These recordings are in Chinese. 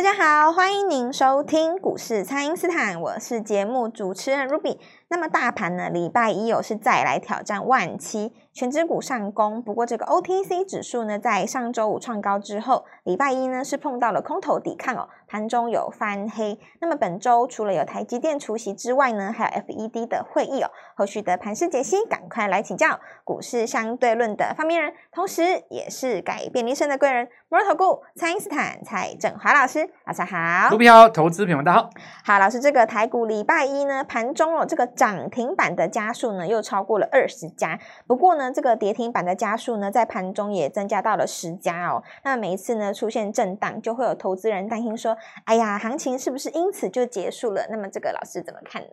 大家好，欢迎您收听股市蔡因斯坦，我是节目主持人 Ruby。那么大盘呢，礼拜一又是再来挑战万七，权值股上攻。不过这个 OTC 指数呢，在上周五创高之后，礼拜一呢是碰到了空头抵抗哦，盘中有翻黑。那么本周除了有台积电出席之外呢，还有 FED 的会议哦。后续的盘势解析，赶快来请教股市相对论的发明人，同时也是改变人生的贵人——摩尔投顾蔡因斯坦蔡振华老师，早上好。股票投资朋友们大家好。好，老师，这个台股礼拜一呢，盘中哦，这个。涨停板的家数呢，又超过了二十家。不过呢，这个跌停板的家数呢，在盘中也增加到了十家哦。那每一次呢出现震荡，就会有投资人担心说：“哎呀，行情是不是因此就结束了？”那么这个老师怎么看呢？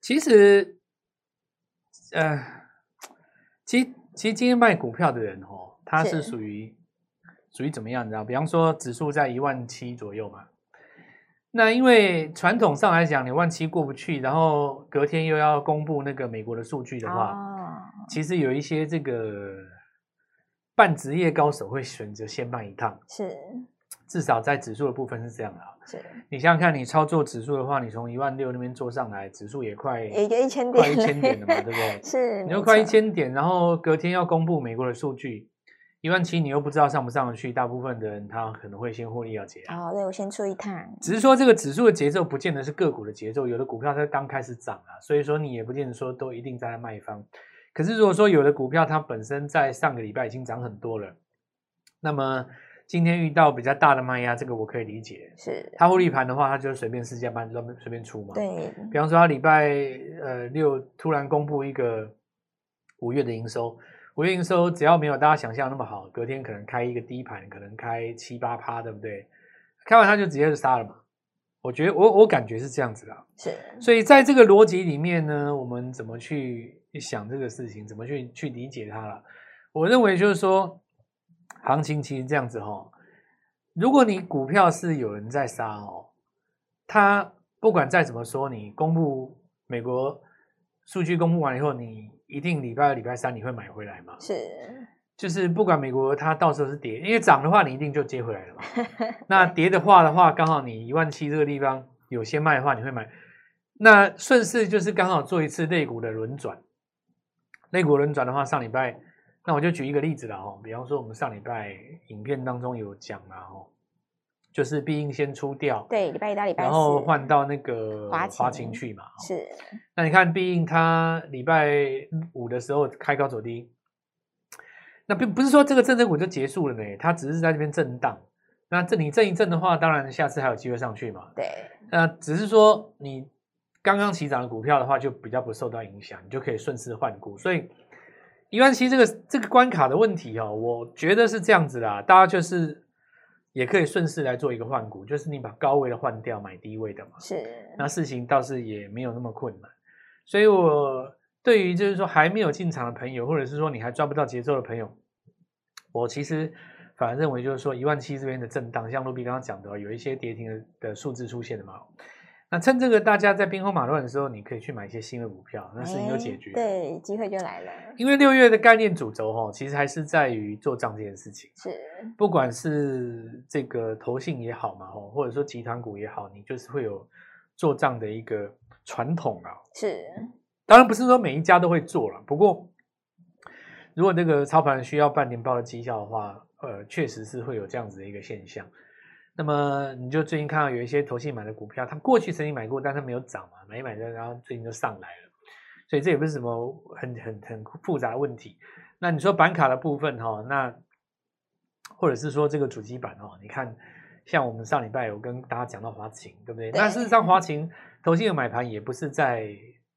其实，呃，其实其实今天卖股票的人哦，他是属于属于怎么样？你知道？比方说指数在一万七左右嘛。那因为传统上来讲，你万七过不去，然后隔天又要公布那个美国的数据的话，哦、其实有一些这个半职业高手会选择先卖一趟。是，至少在指数的部分是这样的。是，你想想看，你操作指数的话，你从一万六那边做上来，指数也快也就一千点，快一千点了嘛，对不对？是，你又快一千点，然后隔天要公布美国的数据。一万七，你又不知道上不上得去，大部分的人他可能会先获利了结。好，那我先出一趟。只是说这个指数的节奏不见得是个股的节奏，有的股票它刚开始涨啊，所以说你也不见得说都一定在卖方。可是如果说有的股票它本身在上个礼拜已经涨很多了，那么今天遇到比较大的卖压，这个我可以理解。是，它获利盘的话，它就随便试价盘随便随便出嘛。对。比方说，它礼拜呃六突然公布一个五月的营收。五月营收只要没有大家想象那么好，隔天可能开一个低盘，可能开七八趴，对不对？开完它就直接就杀了嘛。我觉得我我感觉是这样子的。是。所以在这个逻辑里面呢，我们怎么去想这个事情，怎么去去理解它了？我认为就是说，行情其实这样子哈。如果你股票是有人在杀哦，他不管再怎么说，你公布美国数据公布完以后，你。一定礼拜二、礼拜三你会买回来吗？是，就是不管美国它到时候是跌，因为涨的话你一定就接回来了嘛。那跌的话的话，刚好你一万七这个地方有些卖的话，你会买。那顺势就是刚好做一次类股的轮转。类股轮转的话，上礼拜，那我就举一个例子了哦。比方说我们上礼拜影片当中有讲了哦。就是必应先出掉，对，礼拜一到礼拜四，然后换到那个华勤去嘛。是，那你看必应它礼拜五的时候开高走低，那并不是说这个正增股就结束了呢，它只是在这边震荡。那这你震一震的话，当然下次还有机会上去嘛。对，那只是说你刚刚起涨的股票的话，就比较不受到影响，你就可以顺势换股。所以一万七这个这个关卡的问题哦，我觉得是这样子啦，大家就是。也可以顺势来做一个换股，就是你把高位的换掉，买低位的嘛。是，那事情倒是也没有那么困难。所以我对于就是说还没有进场的朋友，或者是说你还抓不到节奏的朋友，我其实反而认为就是说一万七这边的震荡，像陆比刚刚讲的，有一些跌停的的数字出现的嘛。那趁这个大家在兵荒马乱的时候，你可以去买一些新的股票，那事情就解决。对，机会就来了。因为六月的概念主轴哈，其实还是在于做账这件事情。是，不管是这个投信也好嘛，或者说集团股也好，你就是会有做账的一个传统啊。是，当然不是说每一家都会做了，不过如果这个操盘需要半年报的绩效的话，呃，确实是会有这样子的一个现象。那么你就最近看到有一些投信买的股票，它过去曾经买过，但他没有涨嘛，买一买的，然后最近就上来了，所以这也不是什么很很很复杂的问题。那你说板卡的部分哈，那或者是说这个主机板哈，你看像我们上礼拜有跟大家讲到华勤，对不对？对，那事实上华勤投信的买盘也不是在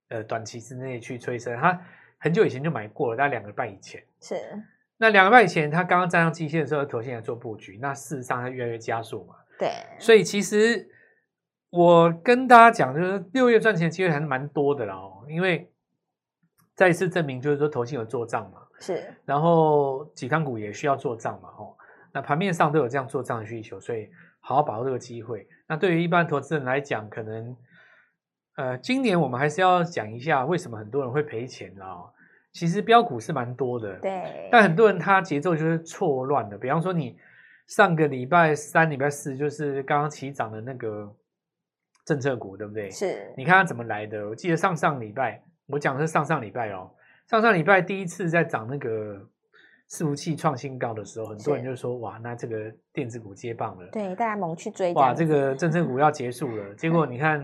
呃短期之内去催生，他很久以前就买过了，大概两个礼拜以前是。那两个半以前，他刚刚站上季线的时候，投信来做布局。那事实上，它越来越加速嘛。对。所以其实我跟大家讲，就是六月赚钱的机会还是蛮多的啦哦。因为再一次证明，就是说投信有做账嘛。是。然后几康股也需要做账嘛哦。那盘面上都有这样做账的需求，所以好好把握这个机会。那对于一般投资人来讲，可能呃，今年我们还是要讲一下为什么很多人会赔钱啊。其实标股是蛮多的，对，但很多人他节奏就是错乱的。比方说你上个礼拜三、礼拜四就是刚刚起涨的那个政策股，对不对？是。你看它怎么来的？我记得上上礼拜，我讲的是上上礼拜哦，上上礼拜第一次在涨那个伺服器创新高的时候，很多人就说：“哇，那这个电子股接棒了。”对，大家猛去追。哇，这个政策股要结束了，结果你看。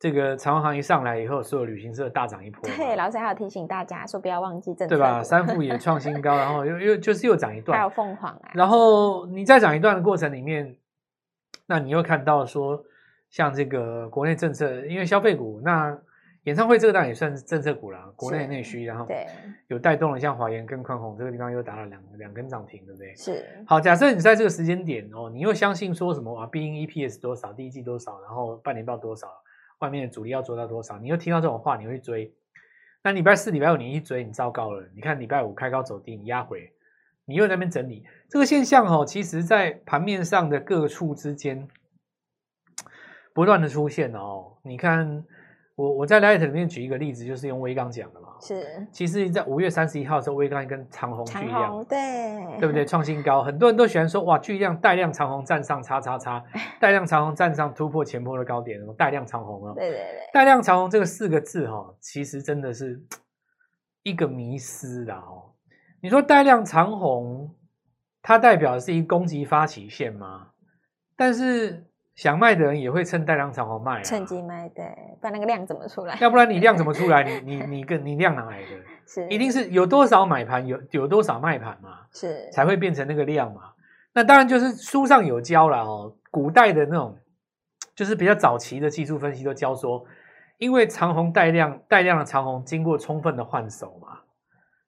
这个长荣航一上来以后，所有旅行社大涨一波。对，老师还有提醒大家说不要忘记政策，对吧？三富也创新高，然后又又就是又涨一段。还有凤凰啊。然后你再涨一段的过程里面，那你又看到说，像这个国内政策，因为消费股，那演唱会这个当然也算是政策股啦，国内内需，然后对有带动了，像华研跟宽宏这个地方又打了两两根涨停，对不对？是。好，假设你在这个时间点哦，你又相信说什么啊？必应 EPS 多少，第一季多少，然后半年报多少？外面的主力要做到多少？你又听到这种话，你会追？那礼拜四、礼拜五你一追，你糟糕了。你看礼拜五开高走低，你压回，你又在那边整理。这个现象哦，其实在盘面上的各处之间不断的出现哦。你看。我我在 Light 里面举一个例子，就是用威刚讲的嘛。是，其实，在五月三十一号的时候，威刚跟长虹巨量，对，对不对？创新高，很多人都喜欢说，哇，巨量带量长虹站上叉叉叉，带量长虹站上突破前波的高点，带量长虹啊。对对对，带量长虹这个四个字哈、哦，其实真的是 一个迷失啦哦。你说带量长虹，它代表的是一个攻击发起线吗？但是。想卖的人也会趁带量长红卖啊，趁机卖，对，不然那个量怎么出来？要不然你量怎么出来？你你你跟你量哪来的？是，一定是有多少买盘，有有多少卖盘嘛，是才会变成那个量嘛。那当然就是书上有教了哦，古代的那种就是比较早期的技术分析都教说，因为长虹带量带量的长虹经过充分的换手嘛，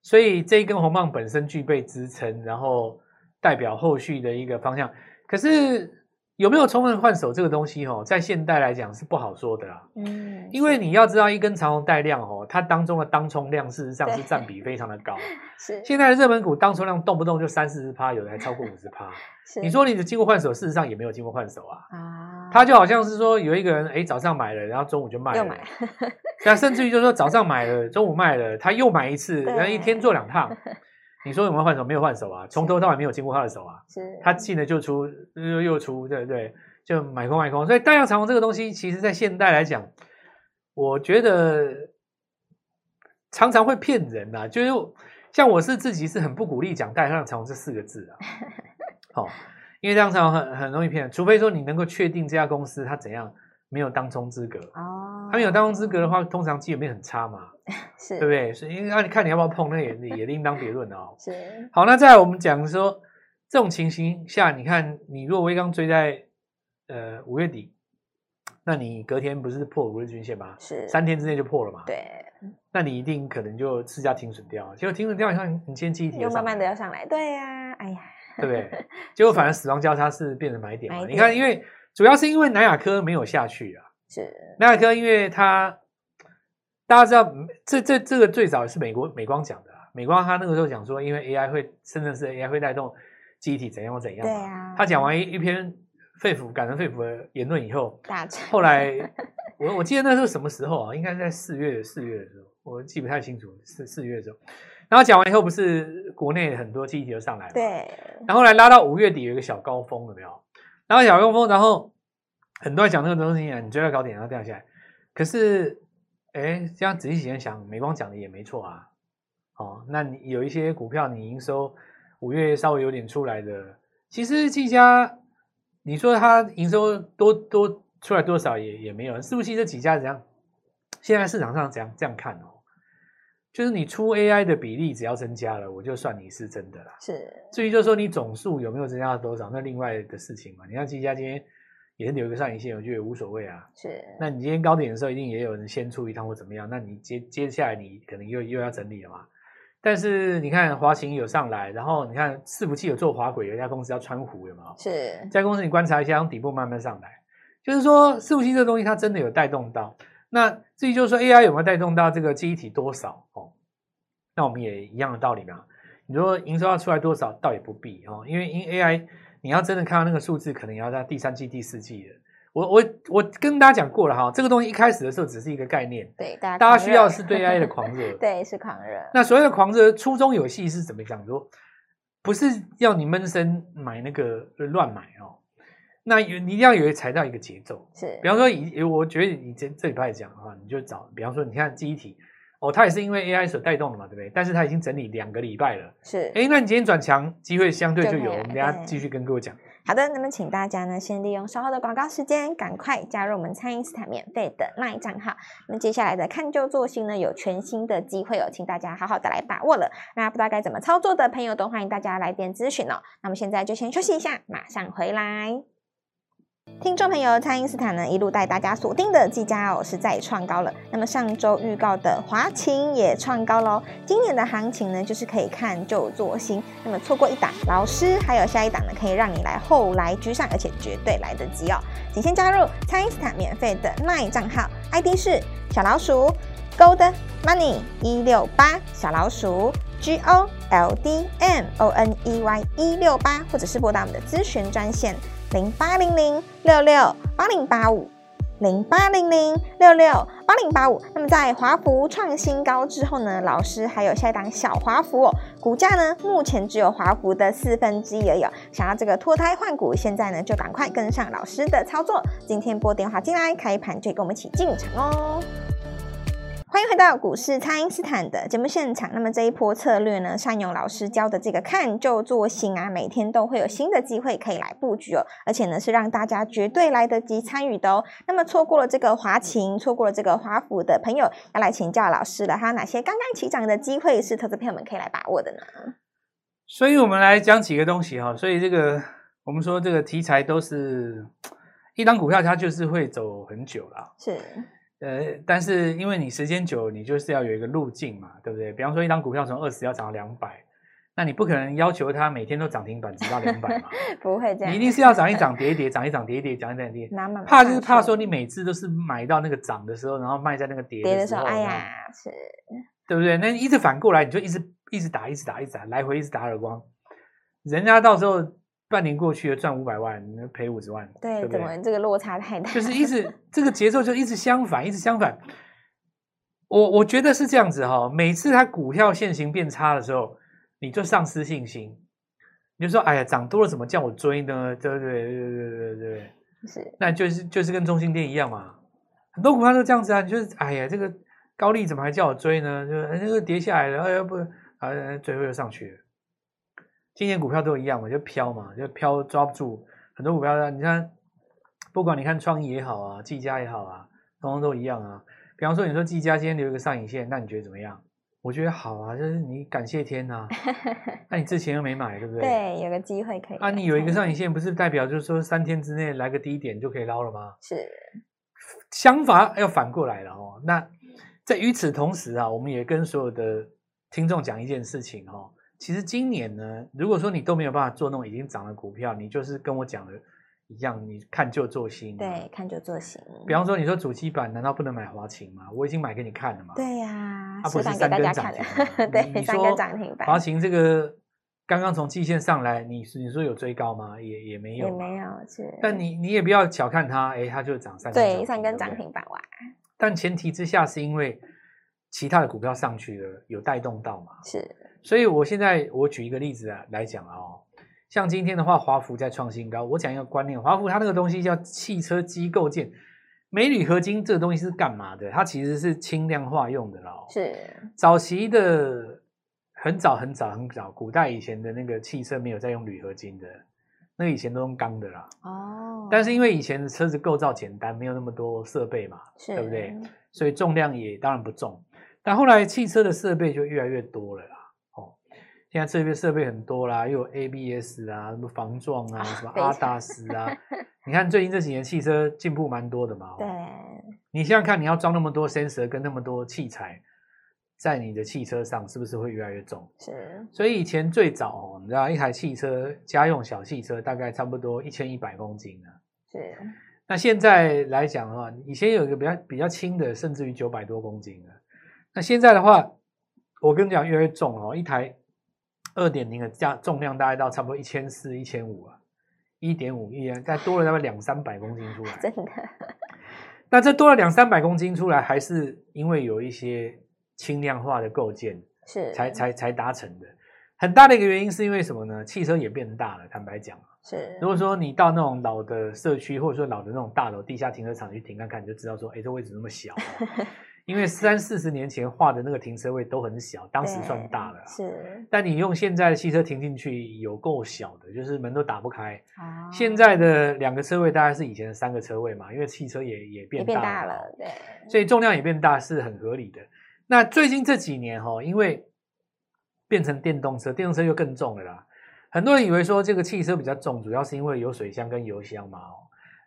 所以这一根红棒本身具备支撑，然后代表后续的一个方向。可是。有没有充分换手这个东西哦，在现代来讲是不好说的啦。嗯，因为你要知道，一根长红带量哦，它当中的当冲量事实上是占比非常的高。是，现在的热门股当冲量动不动就三四十趴，有的还超过五十趴。你说你的经过换手，事实上也没有经过换手啊。啊，它就好像是说有一个人哎早上买了，然后中午就卖了。又买。那甚至于就是说早上买了，中午卖了，他又买一次，然后一天做两趟。你说有没有换手？没有换手啊，从头到尾没有经过他的手啊。是，他进了就出，又又出，对不对？就买空卖空。所以大量长虹这个东西，其实在现代来讲，我觉得常常会骗人呐。就是像我是自己是很不鼓励讲大量长虹这四个字啊。好，因为长红很很容易骗人，除非说你能够确定这家公司它怎样。没有当冲资格哦，它没有当冲资格的话，通常基本面很差嘛，是，对不对？所以因为那你看你要不要碰，那也也另当别论哦。是，好，那再来我们讲说这种情形下，你看你如果威刚追在呃五月底，那你隔天不是破五日均线吗？是，三天之内就破了嘛？对，那你一定可能就市价停损掉，结果停损掉以后，你先记忆体又慢慢的要上来，对呀、啊，哎呀，对不对？结果反而死亡交叉是变成买点嘛？点你看，因为。主要是因为南亚科没有下去啊，是南亚科，因为它大家知道，这这这个最早是美国美光讲的啊，美光他那个时候讲说，因为 AI 会，甚至是 AI 会带动记忆体怎样怎样，对啊，他讲完一一篇肺腑感人肺腑的言论以后，大后来 我我记得那时候什么时候啊？应该在四月四月的时候，我记不太清楚，四四月的时候，然后讲完以后，不是国内很多记忆体都上来了，对，然后后来拉到五月底有一个小高峰，有没有？然后小高峰，然后很多人讲那个东西啊，你追到高点，然后掉下来。可是，哎，这样仔细想想，美光讲的也没错啊。哦，那你有一些股票，你营收五月稍微有点出来的，其实技嘉，你说它营收多多出来多少也也没有。是不是这几家怎样？现在市场上怎样这样看哦？就是你出 AI 的比例只要增加了，我就算你是真的啦。是，至于就是说你总数有没有增加了多少，那另外的事情嘛。你看技嘉今天也是留一个上影线，我觉得也无所谓啊。是，那你今天高点的时候，一定也有人先出一趟或怎么样，那你接接下来你可能又又要整理了嘛。但是你看华擎有上来，然后你看伺服器有做滑轨，有一家公司叫川湖，有没有？是，这家公司你观察一下，从底部慢慢上来，就是说伺服器这个东西它真的有带动到。那至于就是说 AI 有没有带动到这个记忆体多少哦？那我们也一样的道理嘛。你说营收要出来多少，倒也不必哦，因为因 AI 你要真的看到那个数字，可能也要在第三季、第四季了。我我我跟大家讲过了哈，这个东西一开始的时候只是一个概念，对，大家大家需要是对 AI 的狂热，对，是狂热。那所谓的狂热，初衷有戏是怎么讲？说不是要你闷声买那个乱买哦。那有你一定要有踩到一个节奏，是。比方说以我觉得你这这礼拜讲的话，你就找，比方说你看记忆体。哦，它也是因为 AI 所带动的嘛，对不对？但是它已经整理两个礼拜了。是，哎，那你今天转强，机会相对就有。我们等下继续跟各位讲。好的，那么请大家呢，先利用稍后的广告时间，赶快加入我们蔡因斯坦免费的 LINE 账号。那么接下来的看旧作新呢，有全新的机会哦，请大家好好的来把握了。那不知道该怎么操作的朋友，都欢迎大家来电咨询哦。那么现在就先休息一下，马上回来。听众朋友，蔡因斯坦呢一路带大家锁定的技嘉哦是再创高了。那么上周预告的华擎也创高喽。今年的行情呢，就是可以看旧作新。那么错过一档，老师还有下一档呢，可以让你来后来居上，而且绝对来得及哦。请先加入蔡因斯坦免费的 LINE 账号，ID 是小老鼠 Gold Money 一六八，小老鼠 G O L D M O N E Y 一六八，或者是拨打我们的咨询专线。零八零零六六八零八五，零八零零六六八零八五。那么在华孚创新高之后呢，老师还有下一档小华孚哦，股价呢目前只有华孚的四分之一而已。想要这个脱胎换骨，现在呢就赶快跟上老师的操作。今天拨电话进来，开盘就跟我们一起进场哦。欢迎回到股市，蔡因斯坦的节目现场。那么这一波策略呢，善勇老师教的这个看就做新啊，每天都会有新的机会可以来布局哦，而且呢是让大家绝对来得及参与的哦。那么错过了这个华擎，错过了这个华府的朋友，要来请教老师了，还有哪些刚刚起涨的机会是投资朋友们可以来把握的呢？所以我们来讲几个东西哈。所以这个我们说这个题材都是一张股票，它就是会走很久了，是。呃，但是因为你时间久，你就是要有一个路径嘛，对不对？比方说，一张股票从二十要涨到两百，那你不可能要求它每天都涨停板直到两百嘛？不会这样，你一定是要涨一涨跌一跌，涨一涨跌一跌，涨一涨跌一跌。怕就是怕说你每次都是买到那个涨的时候，然后卖在那个跌的时候，哎呀，是，对不对？那一直反过来，你就一直一直打，一直打，一直打，来回一直打耳光，人家到时候。半年过去了，赚五百万，赔五十万，对，对对怎么这个落差太大？就是一直这个节奏就一直相反，一直相反。我我觉得是这样子哈，每次它股票线型变差的时候，你就丧失信心，你就说：“哎呀，涨多了怎么叫我追呢？”对不对？对对对对对，是，那就是就是跟中心店一样嘛，很多股票都这样子啊，你就是哎呀，这个高利怎么还叫我追呢？就那个跌下来了，哎呀不，啊，最后又上去了。今年股票都一样嘛，就飘嘛，就飘抓不住。很多股票，你看，不管你看创意也好啊，技嘉也好啊，通通都一样啊。比方说，你说技嘉今天留一个上影线，那你觉得怎么样？我觉得好啊，就是你感谢天呐、啊。那你之前又没买，对不对？对，有个机会可以。啊，你有一个上影线，不是代表就是说三天之内来个低点就可以捞了吗？是。想法要反过来了哦。那在与此同时啊，我们也跟所有的听众讲一件事情哦。其实今年呢，如果说你都没有办法做那种已经涨的股票，你就是跟我讲的一样，你看旧做新。对，看旧做新。比方说，你说主机板难道不能买华擎吗？我已经买给你看了嘛。对呀、啊，啊不是三根涨停。对，三根涨停板。华擎这个刚刚从季线上来，你你说有追高吗？也也没有，也没有是。但你你也不要小看它，哎，它就涨三根。对，三根涨停板哇。但前提之下是因为其他的股票上去了，有带动到嘛？是。所以，我现在我举一个例子啊来讲啊，哦，像今天的话，华孚在创新高。我讲一个观念，华孚它那个东西叫汽车机构件，镁铝合金这个东西是干嘛的？它其实是轻量化用的咯。是早期的很早很早很早，古代以前的那个汽车没有在用铝合金的，那个以前都用钢的啦。哦。但是因为以前的车子构造简单，没有那么多设备嘛，对不对？所以重量也当然不重。但后来汽车的设备就越来越多了啦。现在这边设备很多啦，又有 ABS 啊，什么防撞啊，什么 ADAS 啊。你看最近这几年汽车进步蛮多的嘛。对。你现在看你要装那么多 sensor 跟那么多器材在你的汽车上，是不是会越来越重？是。所以以前最早哦，你知道一台汽车家用小汽车大概差不多一千一百公斤呢。是。那现在来讲的话，以前有一个比较比较轻的，甚至于九百多公斤的。那现在的话，我跟你讲越来越重哦，一台。二点零的价重量大概到差不多一千四、一千五啊，一点五亿啊，再多了大概两三百公斤出来。真的？那这多了两三百公斤出来，还是因为有一些轻量化的构建，是才才才达成的。很大的一个原因是因为什么呢？汽车也变大了，坦白讲。是，如果说你到那种老的社区，或者说老的那种大楼、地下停车场去停看看，你就知道说，哎，这位置那么小。因为三四十年前画的那个停车位都很小，当时算大了。是，但你用现在的汽车停进去，有够小的，就是门都打不开。啊，现在的两个车位大概是以前的三个车位嘛，因为汽车也也变大了，变大了，对，所以重量也变大是很合理的。那最近这几年哈，因为变成电动车，电动车又更重了啦。很多人以为说这个汽车比较重，主要是因为有水箱跟油箱嘛。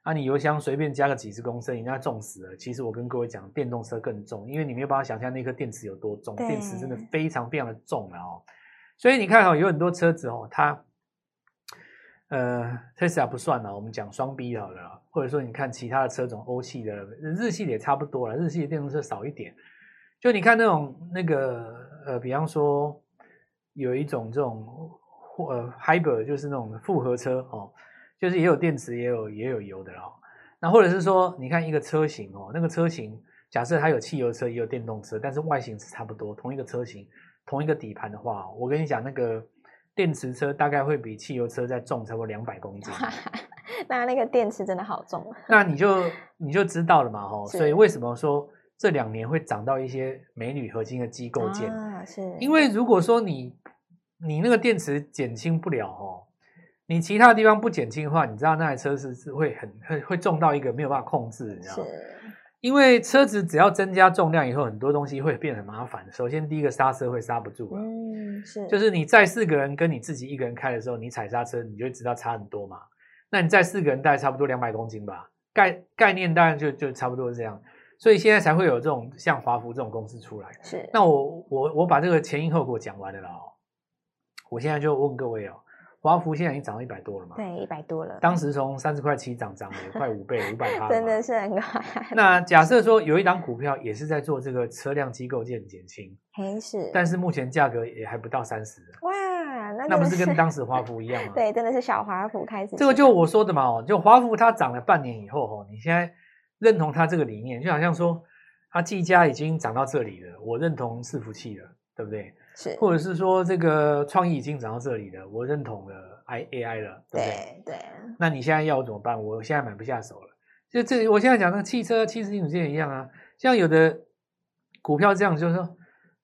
啊，你油箱随便加个几十公升，人家重死了。其实我跟各位讲，电动车更重，因为你没有办法想象那颗电池有多重，电池真的非常非常的重了哦。所以你看哦，有很多车子哦，它呃，Tesla 不算了，我们讲双 B 好了，或者说你看其他的车种，欧系的、日系的也差不多了，日系的电动车少一点。就你看那种那个呃，比方说有一种这种呃 Hybrid，就是那种复合车哦。就是也有电池，也有也有油的哦。那或者是说，你看一个车型哦，那个车型假设它有汽油车，也有电动车，但是外形是差不多，同一个车型，同一个底盘的话，我跟你讲，那个电池车大概会比汽油车再重差不多两百公斤。那那个电池真的好重。那你就你就知道了嘛，吼。所以为什么说这两年会涨到一些镁铝合金的机构件啊？是因为如果说你你那个电池减轻不了哦。你其他地方不减轻的话，你知道那台车是是会很会会重到一个没有办法控制，你知道吗？是。因为车子只要增加重量以后，很多东西会变得很麻烦。首先，第一个刹车会刹不住了，嗯，是。就是你载四个人跟你自己一个人开的时候，你踩刹车，你就会知道差很多嘛。那你载四个人大概差不多两百公斤吧，概概念当然就就差不多是这样。所以现在才会有这种像华福这种公司出来。是。那我我我把这个前因后果讲完了哦，我现在就问各位哦。华孚现在已经涨到一百多了嘛？对，一百多了。当时从三十块七涨，涨了快五倍，五百趴，真的是很高。那假设说有一档股票也是在做这个车辆机构件减轻，嘿是，但是目前价格也还不到三十。哇，那那不是跟当时华孚一样吗？对，真的是小华孚开始。这个就我说的嘛，哦，就华孚它涨了半年以后，哦，你现在认同它这个理念，就好像说它技嘉已经涨到这里了，我认同伺服器了，对不对？是，或者是说这个创意已经涨到这里了，我认同了。I A I 了，对不对？对，对。那你现在要我怎么办？我现在买不下手了。就这，我现在讲那个汽车、汽车零组件一样啊。像有的股票这样，就是说，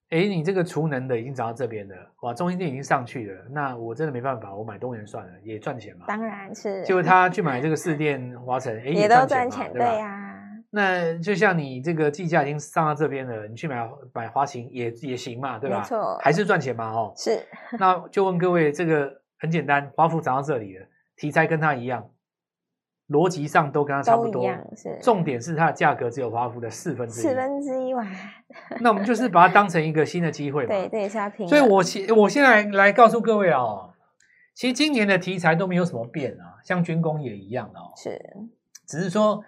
哎，你这个储能的已经涨到这边了，哇，中心店已经上去了。那我真的没办法，我买东元算了，也赚钱嘛。当然是。就他去买这个四电、华城，哎，也都赚钱，对呀、啊。那就像你这个计价已经上到这边了，你去买买花型也也行嘛，对吧？没错，还是赚钱嘛，哦。是。那就问各位这个。很简单，华富涨到这里了，题材跟它一样，逻辑上都跟它差不多。是，重点是它的价格只有华孚的四分之一。四分之一哇！那我们就是把它当成一个新的机会嘛。对对，是要拼。所以我现我现在来，来告诉各位哦，其实今年的题材都没有什么变啊，像军工也一样哦。是，只是说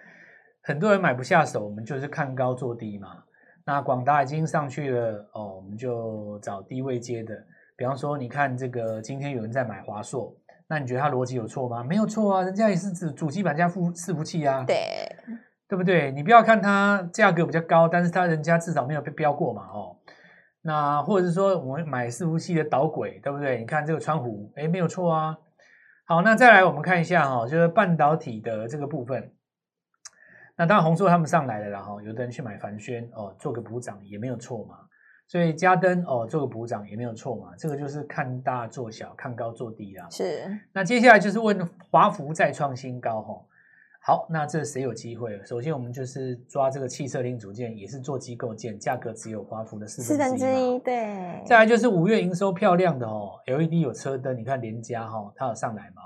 很多人买不下手，我们就是看高做低嘛。那广达已经上去了哦，我们就找低位接的。比方说，你看这个今天有人在买华硕，那你觉得他逻辑有错吗？没有错啊，人家也是指主机板加副伺服器啊，对，对不对？你不要看它价格比较高，但是它人家至少没有被飙过嘛，哦。那或者是说，我们买伺服器的导轨，对不对？你看这个川湖，诶，没有错啊。好，那再来我们看一下哈、哦，就是半导体的这个部分。那当然红硕他们上来了，然后有的人去买凡轩哦，做个补涨也没有错嘛。所以嘉登哦，做个补涨也没有错嘛，这个就是看大做小，看高做低啦。是。那接下来就是问华孚再创新高哈、哦。好，那这谁有机会？首先我们就是抓这个汽车零组件，也是做机构件，价格只有华孚的四分之一。对。再来就是五月营收漂亮的哦，LED 有车灯，你看联家哈，它有上来嘛？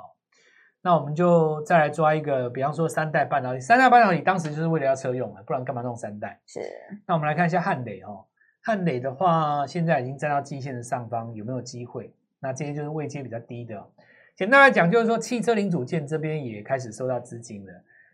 那我们就再来抓一个，比方说三代半导体，三代半导体当时就是为了要车用啊，不然干嘛弄三代？是。那我们来看一下汉磊哦。汉磊的话，现在已经站到季线的上方，有没有机会？那这些就是位阶比较低的。简单来讲，就是说汽车零组件这边也开始收到资金了。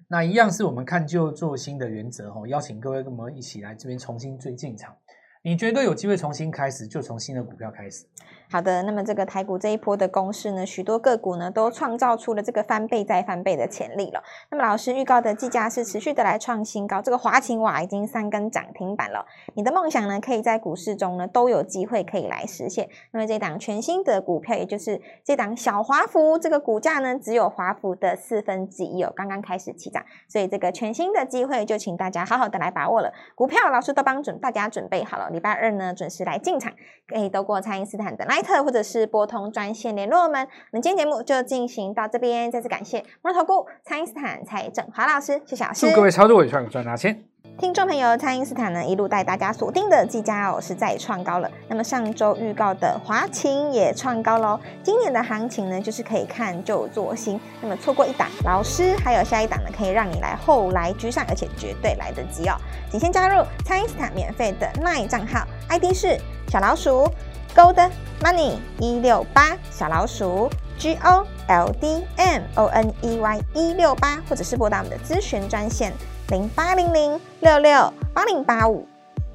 那一样是我们看旧做新的原则哈，邀请各位跟我们一起来这边重新追进场。你绝对有机会重新开始，就从新的股票开始。好的，那么这个台股这一波的攻势呢，许多个股呢都创造出了这个翻倍再翻倍的潜力了。那么老师预告的计价是持续的来创新高，这个华勤瓦已经三根涨停板了。你的梦想呢，可以在股市中呢都有机会可以来实现。那么这档全新的股票，也就是这档小华孚，这个股价呢只有华孚的四分之一哦，刚刚开始起涨，所以这个全新的机会就请大家好好的来把握了。股票老师都帮准大家准备好了，礼拜二呢准时来进场，可以透过蔡因斯坦的 LINE 或者是拨通专线联络我们。我们今天节目就进行到这边，再次感谢摩尔投顾蔡因斯坦蔡振华老师，谢谢老师。祝各位操作尾赚赚大钱。听众朋友，蔡因斯坦呢一路带大家锁定的技嘉哦是再创高了。那么上周预告的华勤也创高喽。今年的行情呢就是可以看旧做新。那么错过一档，老师还有下一档呢可以让你来后来居上，而且绝对来得及哦。请先加入蔡因斯坦免费的 LINE 账号，ID 是小老鼠 Gold Money 一六八小老鼠 G O L D M O N E Y 一六八，或者是拨打我们的咨询专线。零八零零六六八零八五，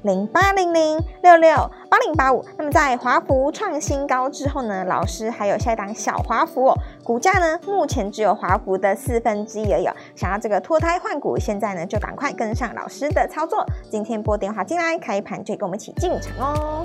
零八零零六六八零八五。那么在华孚创新高之后呢，老师还有下一档小华孚哦，股价呢目前只有华孚的四分之一而已。想要这个脱胎换骨，现在呢就赶快跟上老师的操作。今天拨电话进来，开盘就跟我们一起进场哦。